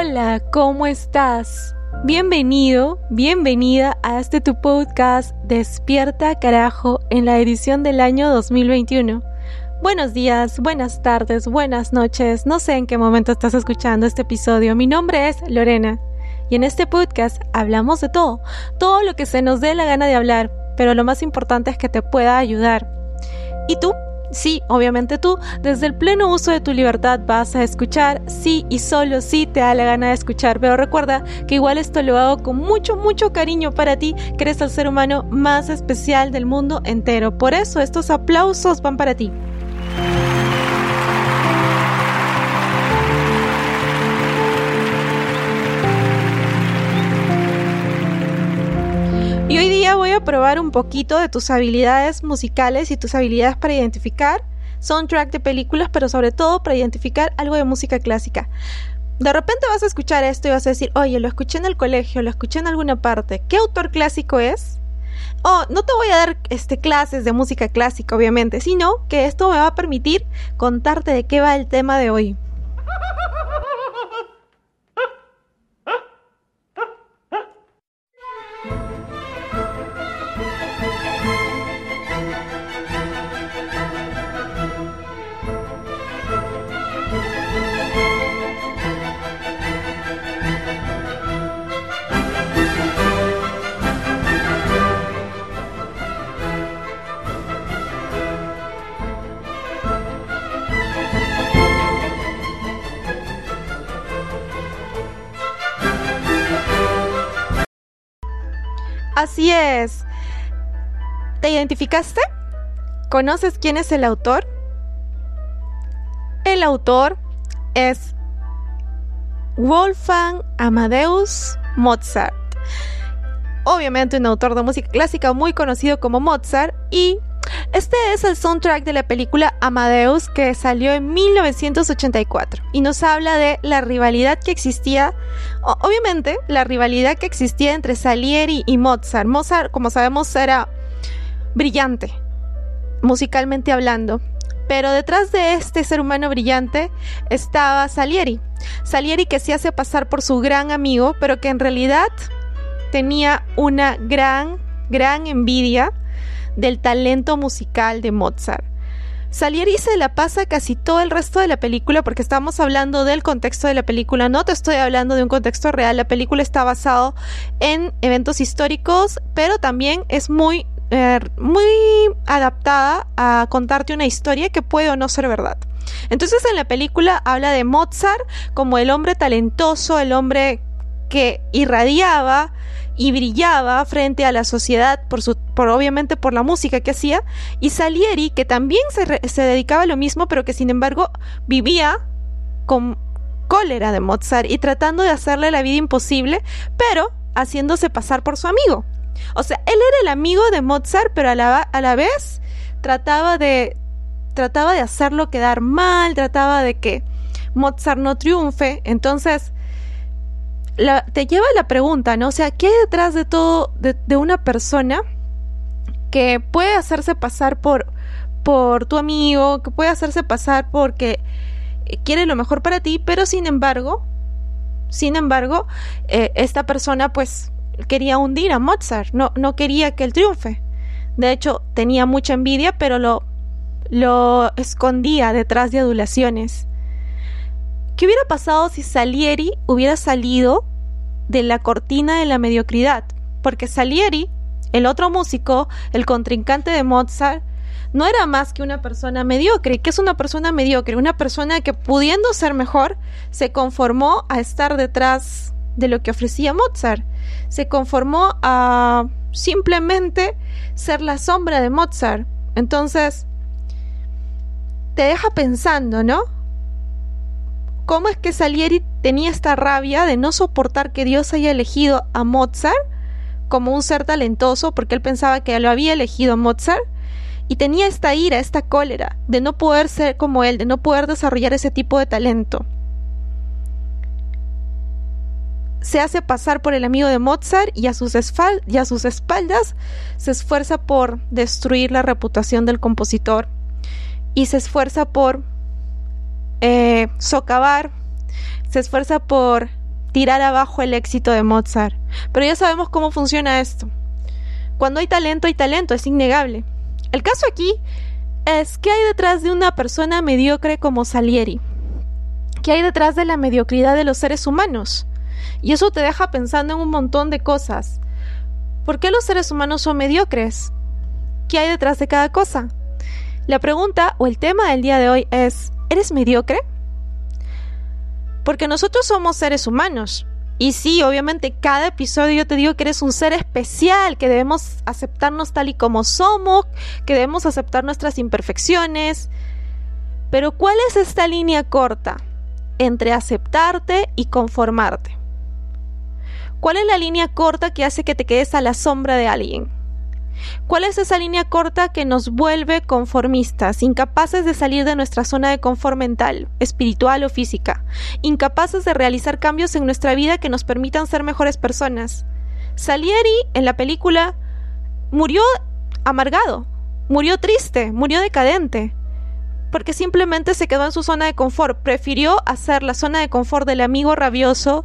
Hola, ¿cómo estás? Bienvenido, bienvenida a este tu podcast Despierta Carajo en la edición del año 2021. Buenos días, buenas tardes, buenas noches, no sé en qué momento estás escuchando este episodio. Mi nombre es Lorena y en este podcast hablamos de todo, todo lo que se nos dé la gana de hablar, pero lo más importante es que te pueda ayudar. ¿Y tú? Sí, obviamente tú, desde el pleno uso de tu libertad vas a escuchar, sí y solo sí te da la gana de escuchar, pero recuerda que igual esto lo hago con mucho, mucho cariño para ti, que eres el ser humano más especial del mundo entero. Por eso estos aplausos van para ti. Y hoy día voy a probar un poquito de tus habilidades musicales y tus habilidades para identificar soundtrack de películas, pero sobre todo para identificar algo de música clásica. De repente vas a escuchar esto y vas a decir, oye, lo escuché en el colegio, lo escuché en alguna parte. ¿Qué autor clásico es? Oh, no te voy a dar este, clases de música clásica, obviamente, sino que esto me va a permitir contarte de qué va el tema de hoy. ¿Te identificaste? ¿Conoces quién es el autor? El autor es Wolfgang Amadeus Mozart. Obviamente un autor de música clásica muy conocido como Mozart y este es el soundtrack de la película Amadeus que salió en 1984 y nos habla de la rivalidad que existía, obviamente la rivalidad que existía entre Salieri y Mozart. Mozart, como sabemos, era brillante, musicalmente hablando. Pero detrás de este ser humano brillante estaba Salieri. Salieri que se hace pasar por su gran amigo, pero que en realidad tenía una gran, gran envidia del talento musical de Mozart. Salieri se la pasa casi todo el resto de la película porque estamos hablando del contexto de la película, no te estoy hablando de un contexto real, la película está basado en eventos históricos, pero también es muy, eh, muy adaptada a contarte una historia que puede o no ser verdad. Entonces en la película habla de Mozart como el hombre talentoso, el hombre que irradiaba y brillaba frente a la sociedad por su obviamente por la música que hacía. Y Salieri que también se, se dedicaba a lo mismo pero que sin embargo vivía con cólera de Mozart y tratando de hacerle la vida imposible pero haciéndose pasar por su amigo. O sea él era el amigo de Mozart pero a la, a la vez trataba de trataba de hacerlo quedar mal trataba de que Mozart no triunfe. Entonces te lleva a la pregunta, ¿no? O sea, ¿qué hay detrás de todo, de, una persona que puede hacerse pasar por, por tu amigo, que puede hacerse pasar porque quiere lo mejor para ti, pero sin embargo, sin embargo, eh, esta persona pues quería hundir a Mozart, no, no quería que él triunfe. De hecho, tenía mucha envidia, pero lo, lo escondía detrás de adulaciones. ¿Qué hubiera pasado si Salieri hubiera salido de la cortina de la mediocridad? Porque Salieri, el otro músico, el contrincante de Mozart, no era más que una persona mediocre. ¿Qué es una persona mediocre? Una persona que pudiendo ser mejor, se conformó a estar detrás de lo que ofrecía Mozart. Se conformó a simplemente ser la sombra de Mozart. Entonces, te deja pensando, ¿no? ¿Cómo es que Salieri tenía esta rabia de no soportar que Dios haya elegido a Mozart como un ser talentoso porque él pensaba que lo había elegido a Mozart? Y tenía esta ira, esta cólera de no poder ser como él, de no poder desarrollar ese tipo de talento. Se hace pasar por el amigo de Mozart y a sus, y a sus espaldas se esfuerza por destruir la reputación del compositor y se esfuerza por eh, socavar, se esfuerza por tirar abajo el éxito de Mozart. Pero ya sabemos cómo funciona esto. Cuando hay talento, hay talento, es innegable. El caso aquí es qué hay detrás de una persona mediocre como Salieri. ¿Qué hay detrás de la mediocridad de los seres humanos? Y eso te deja pensando en un montón de cosas. ¿Por qué los seres humanos son mediocres? ¿Qué hay detrás de cada cosa? La pregunta o el tema del día de hoy es, ¿eres mediocre? Porque nosotros somos seres humanos, y sí, obviamente cada episodio yo te digo que eres un ser especial, que debemos aceptarnos tal y como somos, que debemos aceptar nuestras imperfecciones. Pero ¿cuál es esta línea corta entre aceptarte y conformarte? ¿Cuál es la línea corta que hace que te quedes a la sombra de alguien? ¿Cuál es esa línea corta que nos vuelve conformistas, incapaces de salir de nuestra zona de confort mental, espiritual o física, incapaces de realizar cambios en nuestra vida que nos permitan ser mejores personas? Salieri en la película murió amargado, murió triste, murió decadente, porque simplemente se quedó en su zona de confort, prefirió hacer la zona de confort del amigo rabioso,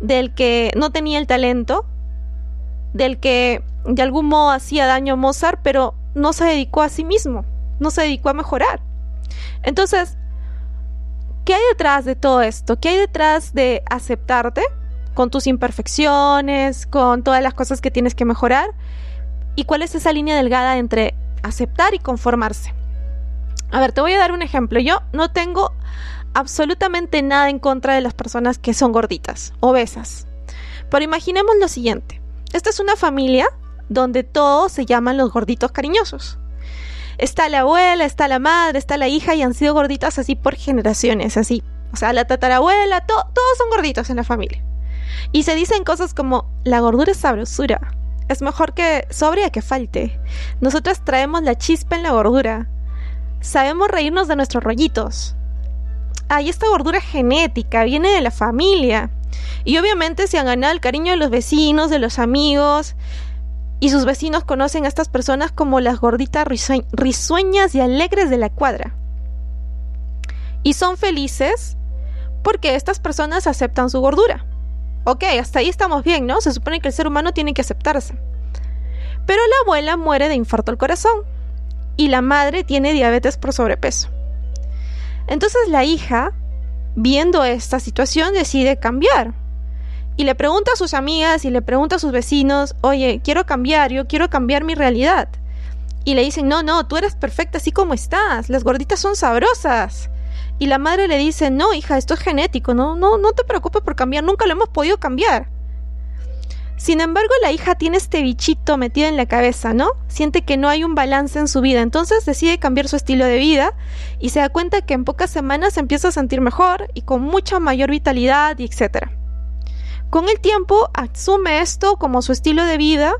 del que no tenía el talento, del que de algún modo hacía daño a Mozart, pero no se dedicó a sí mismo, no se dedicó a mejorar. Entonces, ¿qué hay detrás de todo esto? ¿Qué hay detrás de aceptarte con tus imperfecciones, con todas las cosas que tienes que mejorar? ¿Y cuál es esa línea delgada entre aceptar y conformarse? A ver, te voy a dar un ejemplo. Yo no tengo absolutamente nada en contra de las personas que son gorditas, obesas. Pero imaginemos lo siguiente. Esta es una familia donde todos se llaman los gorditos cariñosos. Está la abuela, está la madre, está la hija y han sido gorditas así por generaciones, así. O sea, la tatarabuela, todos son gorditos en la familia. Y se dicen cosas como, la gordura es sabrosura. Es mejor que sobre a que falte. Nosotras traemos la chispa en la gordura. Sabemos reírnos de nuestros rollitos. Hay esta gordura genética, viene de la familia. Y obviamente se han ganado el cariño de los vecinos, de los amigos, y sus vecinos conocen a estas personas como las gorditas risueñas y alegres de la cuadra. Y son felices porque estas personas aceptan su gordura. Ok, hasta ahí estamos bien, ¿no? Se supone que el ser humano tiene que aceptarse. Pero la abuela muere de infarto al corazón y la madre tiene diabetes por sobrepeso. Entonces la hija, viendo esta situación, decide cambiar y le pregunta a sus amigas y le pregunta a sus vecinos, oye, quiero cambiar, yo quiero cambiar mi realidad. Y le dicen, no, no, tú eres perfecta así como estás, las gorditas son sabrosas. Y la madre le dice, no, hija, esto es genético, no, no, no te preocupes por cambiar, nunca lo hemos podido cambiar. Sin embargo, la hija tiene este bichito metido en la cabeza, ¿no? Siente que no hay un balance en su vida, entonces decide cambiar su estilo de vida y se da cuenta que en pocas semanas se empieza a sentir mejor y con mucha mayor vitalidad y etcétera. Con el tiempo asume esto como su estilo de vida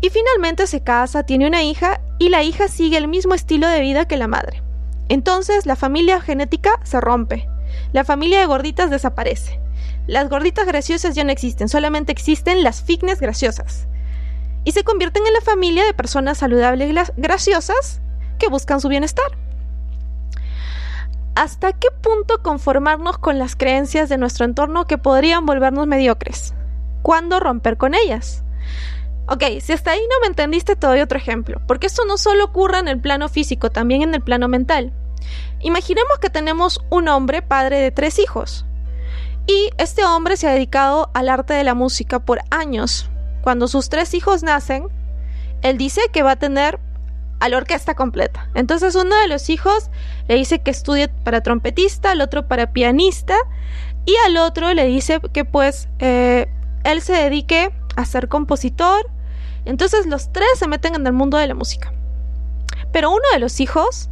y finalmente se casa, tiene una hija y la hija sigue el mismo estilo de vida que la madre. Entonces la familia genética se rompe, la familia de gorditas desaparece. Las gorditas graciosas ya no existen, solamente existen las fitness graciosas. Y se convierten en la familia de personas saludables y graciosas que buscan su bienestar. ¿hasta qué punto conformarnos con las creencias de nuestro entorno que podrían volvernos mediocres? ¿Cuándo romper con ellas? Ok, si hasta ahí no me entendiste, te doy otro ejemplo, porque esto no solo ocurre en el plano físico, también en el plano mental. Imaginemos que tenemos un hombre padre de tres hijos, y este hombre se ha dedicado al arte de la música por años. Cuando sus tres hijos nacen, él dice que va a tener a la orquesta completa. Entonces uno de los hijos le dice que estudie para trompetista, al otro para pianista y al otro le dice que pues eh, él se dedique a ser compositor. Entonces los tres se meten en el mundo de la música. Pero uno de los hijos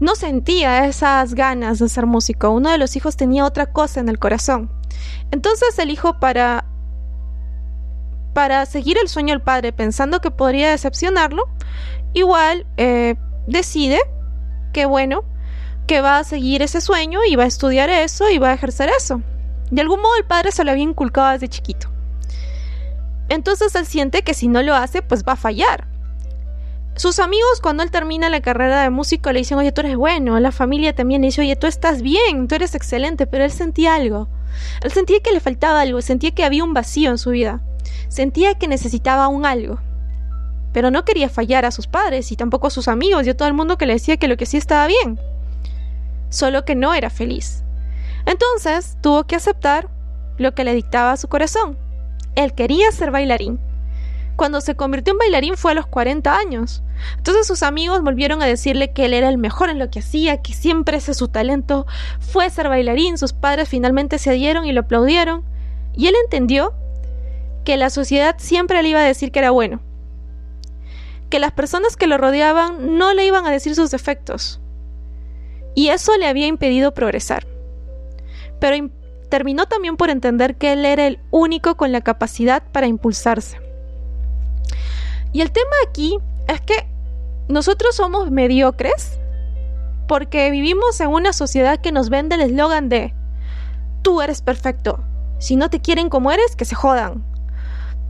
no sentía esas ganas de ser músico. Uno de los hijos tenía otra cosa en el corazón. Entonces el hijo para para seguir el sueño del padre pensando que podría decepcionarlo, igual eh, decide que bueno, que va a seguir ese sueño y va a estudiar eso y va a ejercer eso. De algún modo el padre se lo había inculcado desde chiquito. Entonces él siente que si no lo hace, pues va a fallar. Sus amigos cuando él termina la carrera de músico le dicen, oye, tú eres bueno, la familia también le dice, oye, tú estás bien, tú eres excelente, pero él sentía algo. Él sentía que le faltaba algo, sentía que había un vacío en su vida, sentía que necesitaba un algo. Pero no quería fallar a sus padres y tampoco a sus amigos y a todo el mundo que le decía que lo que sí estaba bien. Solo que no era feliz. Entonces tuvo que aceptar lo que le dictaba su corazón. Él quería ser bailarín. Cuando se convirtió en bailarín fue a los 40 años. Entonces sus amigos volvieron a decirle que él era el mejor en lo que hacía, que siempre ese su talento fue ser bailarín. Sus padres finalmente se dieron y lo aplaudieron. Y él entendió que la sociedad siempre le iba a decir que era bueno. Que las personas que lo rodeaban no le iban a decir sus defectos. Y eso le había impedido progresar. Pero terminó también por entender que él era el único con la capacidad para impulsarse. Y el tema aquí es que nosotros somos mediocres porque vivimos en una sociedad que nos vende el eslogan de tú eres perfecto. Si no te quieren como eres, que se jodan.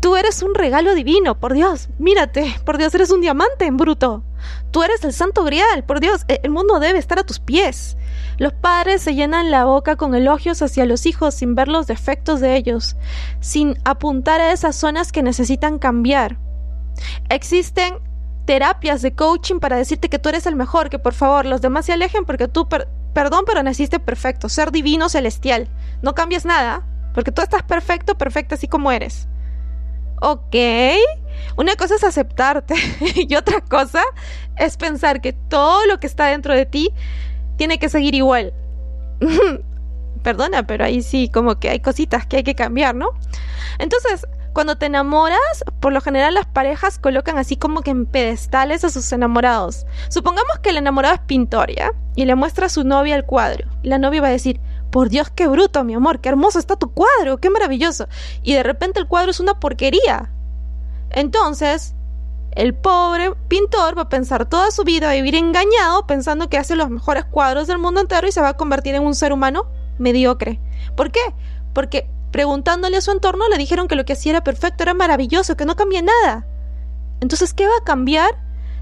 Tú eres un regalo divino, por Dios, mírate, por Dios, eres un diamante en bruto. Tú eres el santo grial, por Dios, e-, el mundo debe estar a tus pies. Los padres se llenan la boca con elogios hacia los hijos sin ver los defectos de ellos, sin apuntar a esas zonas que necesitan cambiar. Existen terapias de coaching para decirte que tú eres el mejor, que por favor los demás se alejen porque tú, perdón, pero naciste perfecto, ser divino, celestial. No cambies nada, porque tú estás perfecto, perfecta así como eres. Ok, una cosa es aceptarte y otra cosa es pensar que todo lo que está dentro de ti tiene que seguir igual. Perdona, pero ahí sí como que hay cositas que hay que cambiar, ¿no? Entonces, cuando te enamoras, por lo general las parejas colocan así como que en pedestales a sus enamorados. Supongamos que el enamorado es pintor, ¿ya? Y le muestra a su novia el cuadro. La novia va a decir, por Dios, qué bruto, mi amor, qué hermoso está tu cuadro, qué maravilloso. Y de repente el cuadro es una porquería. Entonces, el pobre pintor va a pensar toda su vida, a vivir engañado, pensando que hace los mejores cuadros del mundo entero y se va a convertir en un ser humano mediocre. ¿Por qué? Porque preguntándole a su entorno le dijeron que lo que hacía era perfecto, era maravilloso, que no cambia nada. Entonces, ¿qué va a cambiar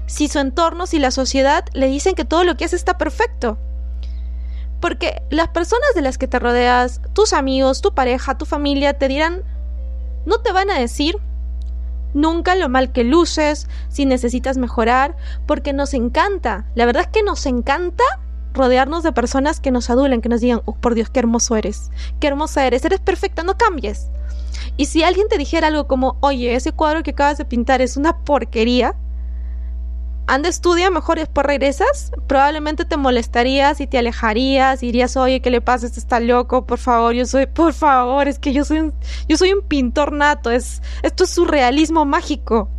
si su entorno, si la sociedad le dicen que todo lo que hace está perfecto? Porque las personas de las que te rodeas, tus amigos, tu pareja, tu familia, te dirán, no te van a decir nunca lo mal que luces, si necesitas mejorar, porque nos encanta, la verdad es que nos encanta rodearnos de personas que nos adulen, que nos digan, oh, por Dios, qué hermoso eres, qué hermosa eres, eres perfecta, no cambies. Y si alguien te dijera algo como, oye, ese cuadro que acabas de pintar es una porquería, anda estudia mejor después regresas, probablemente te molestarías y te alejarías y dirías, oye, ¿qué le pasa? Este está loco, por favor, yo soy, por favor, es que yo soy un, yo soy un pintor nato, es, esto es surrealismo mágico.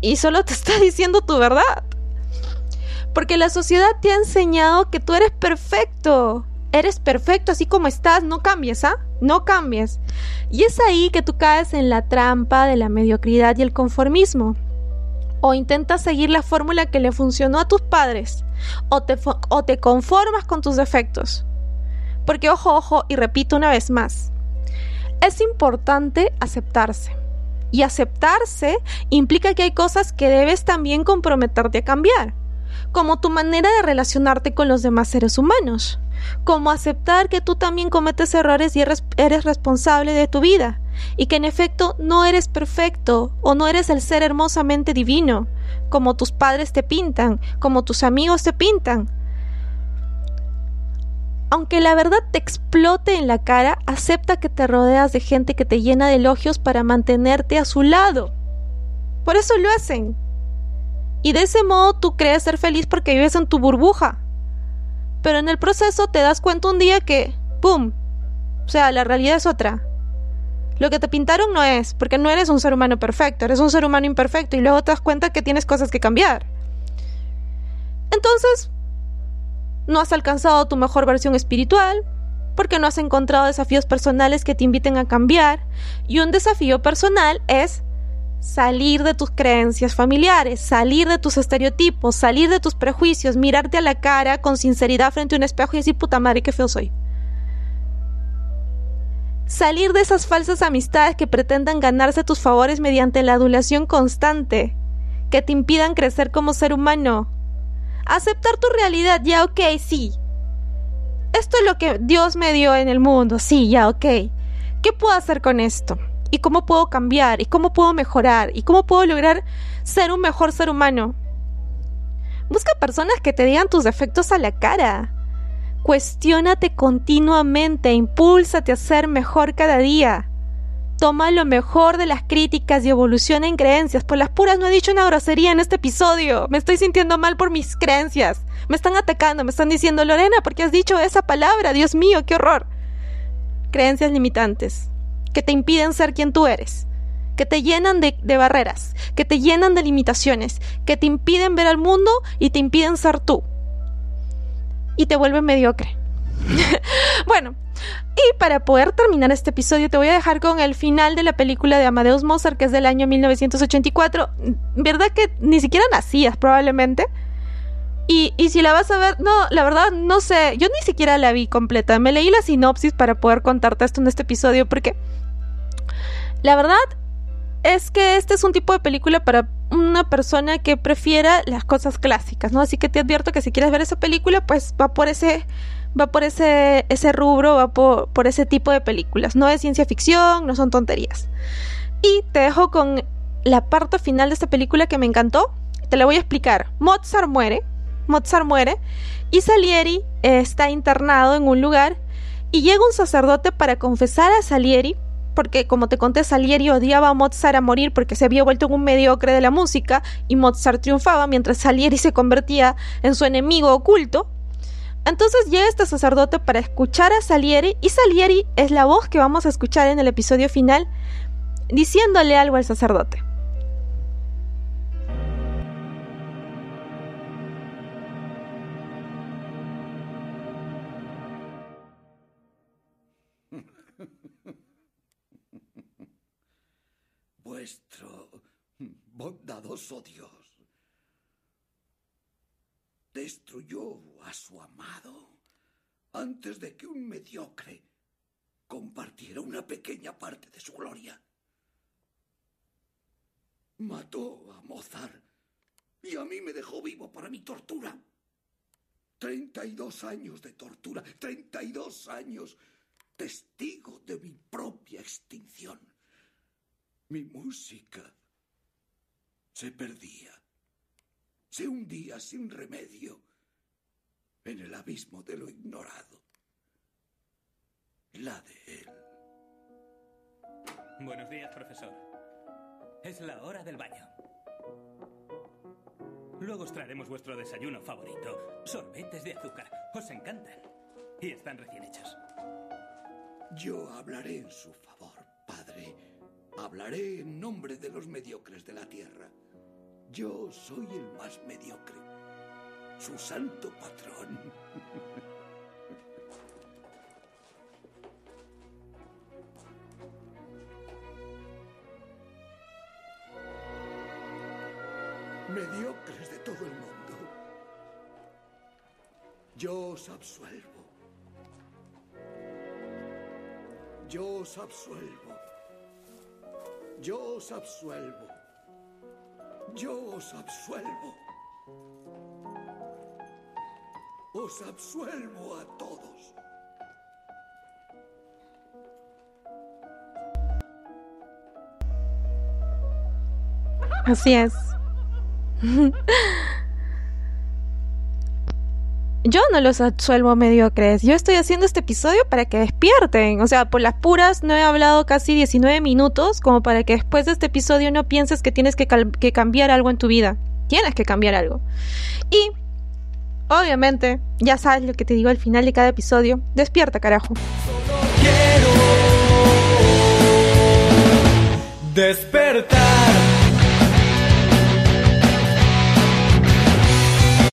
Y solo te está diciendo tu verdad. Porque la sociedad te ha enseñado que tú eres perfecto. Eres perfecto así como estás, no cambies, ¿ah? No cambies. Y es ahí que tú caes en la trampa de la mediocridad y el conformismo o intentas seguir la fórmula que le funcionó a tus padres o te, o te conformas con tus defectos. Porque ojo, ojo, y repito una vez más, es importante aceptarse. Y aceptarse implica que hay cosas que debes también comprometerte a cambiar, como tu manera de relacionarte con los demás seres humanos, como aceptar que tú también cometes errores y eres, responsable de tu vida, y que en efecto no eres perfecto o no eres el ser hermosamente divino, como tus padres te pintan, como tus amigos te pintan. Aunque la verdad te explote en la cara, acepta que te rodeas de gente que te llena de elogios para mantenerte a su lado. Por eso lo hacen. Y de ese modo tú crees ser feliz porque vives en tu burbuja. Pero en el proceso te das cuenta un día que, ¡pum! O sea, la realidad es otra. Lo que te pintaron no es, porque no eres un ser humano perfecto, eres un ser humano imperfecto y luego te das cuenta que tienes cosas que cambiar. Entonces, no has alcanzado tu mejor versión espiritual, porque no has encontrado desafíos personales que te inviten a cambiar. Y un desafío personal es salir de tus creencias familiares, salir de tus estereotipos, salir de tus prejuicios, mirarte a la cara con sinceridad frente a un espejo y decir, puta madre, qué feo soy. Salir de esas falsas amistades que pretendan ganarse tus favores mediante la adulación constante, que te impidan crecer como ser humano. Aceptar tu realidad, ya ok, sí, esto es lo que Dios me dio en el mundo, sí, ya, ok. ¿Qué puedo hacer con esto? ¿Y cómo puedo cambiar? ¿Y cómo puedo mejorar? ¿Y cómo puedo lograr ser un mejor ser humano? Busca personas que te digan tus defectos a la cara. Cuestiónate continuamente, impúlsate a ser mejor cada día. Toma lo mejor de las críticas y evoluciona en creencias. Por las puras no he dicho una grosería en este episodio. Me estoy sintiendo mal por mis creencias. Me están atacando, me están diciendo, Lorena, ¿por qué has dicho esa palabra? Dios mío, qué horror. Creencias limitantes que te impiden ser quien tú eres, que te llenan de, barreras, que te llenan de limitaciones, que te impiden ver al mundo y te impiden ser tú. Y te vuelven mediocre. bueno, y para poder terminar este episodio te voy a dejar con el final de la película de Amadeus Mozart, que es del año 1984. ¿Verdad que ni siquiera nacías probablemente? Y, y, si la vas a ver, no, la verdad no sé, yo ni siquiera la vi completa. Me leí la sinopsis para poder contarte esto en este episodio porque la verdad es que este es un tipo de película para una persona que prefiera las cosas clásicas, ¿no? Así que te advierto que si quieres ver esa película, pues va por ese va por ese, ese rubro, va por, por ese tipo de películas. No es ciencia ficción, no son tonterías. Y te dejo con la parte final de esta película que me encantó. Te la voy a explicar. Mozart muere, Mozart muere y Salieri está internado en un lugar y llega un sacerdote para confesar a Salieri porque como te conté, Salieri odiaba a Mozart a morir porque se había vuelto un mediocre de la música y Mozart triunfaba mientras Salieri se convertía en su enemigo oculto. Entonces llega este sacerdote para escuchar a Salieri y Salieri es la voz que vamos a escuchar en el episodio final diciéndole algo al sacerdote. Vuestro bondadoso Dios destruyó a su amado antes de que un mediocre compartiera una pequeña parte de su gloria. Mató a Mozart y a mí me dejó vivo para mi tortura. Treinta y dos años de tortura, treinta y dos años testigo de mi propia extinción. Mi música se perdía se hundía sin remedio en el abismo de lo ignorado. La de él. Buenos días, profesor. Es la hora del baño. Luego os traeremos vuestro desayuno favorito. Sorbetes de azúcar. Os encantan. Y están recién hechos. Yo hablaré en su favor. Hablaré en nombre de los mediocres de la tierra. Yo soy el más mediocre, su santo patrón. Mediocres de todo el mundo. Yo os absuelvo. Yo os absuelvo. Yo os absuelvo. Yo os absuelvo. Os absuelvo a todos. Así es. Yo no los absuelvo mediocres. Yo estoy haciendo este episodio para que despierten. O sea, por las puras no he hablado casi 19 minutos como para que después de este episodio no pienses que tienes que, que cambiar algo en tu vida. Tienes que cambiar algo. Y, obviamente, ya sabes lo que te digo al final de cada episodio. Despierta, carajo. Solo quiero despertar.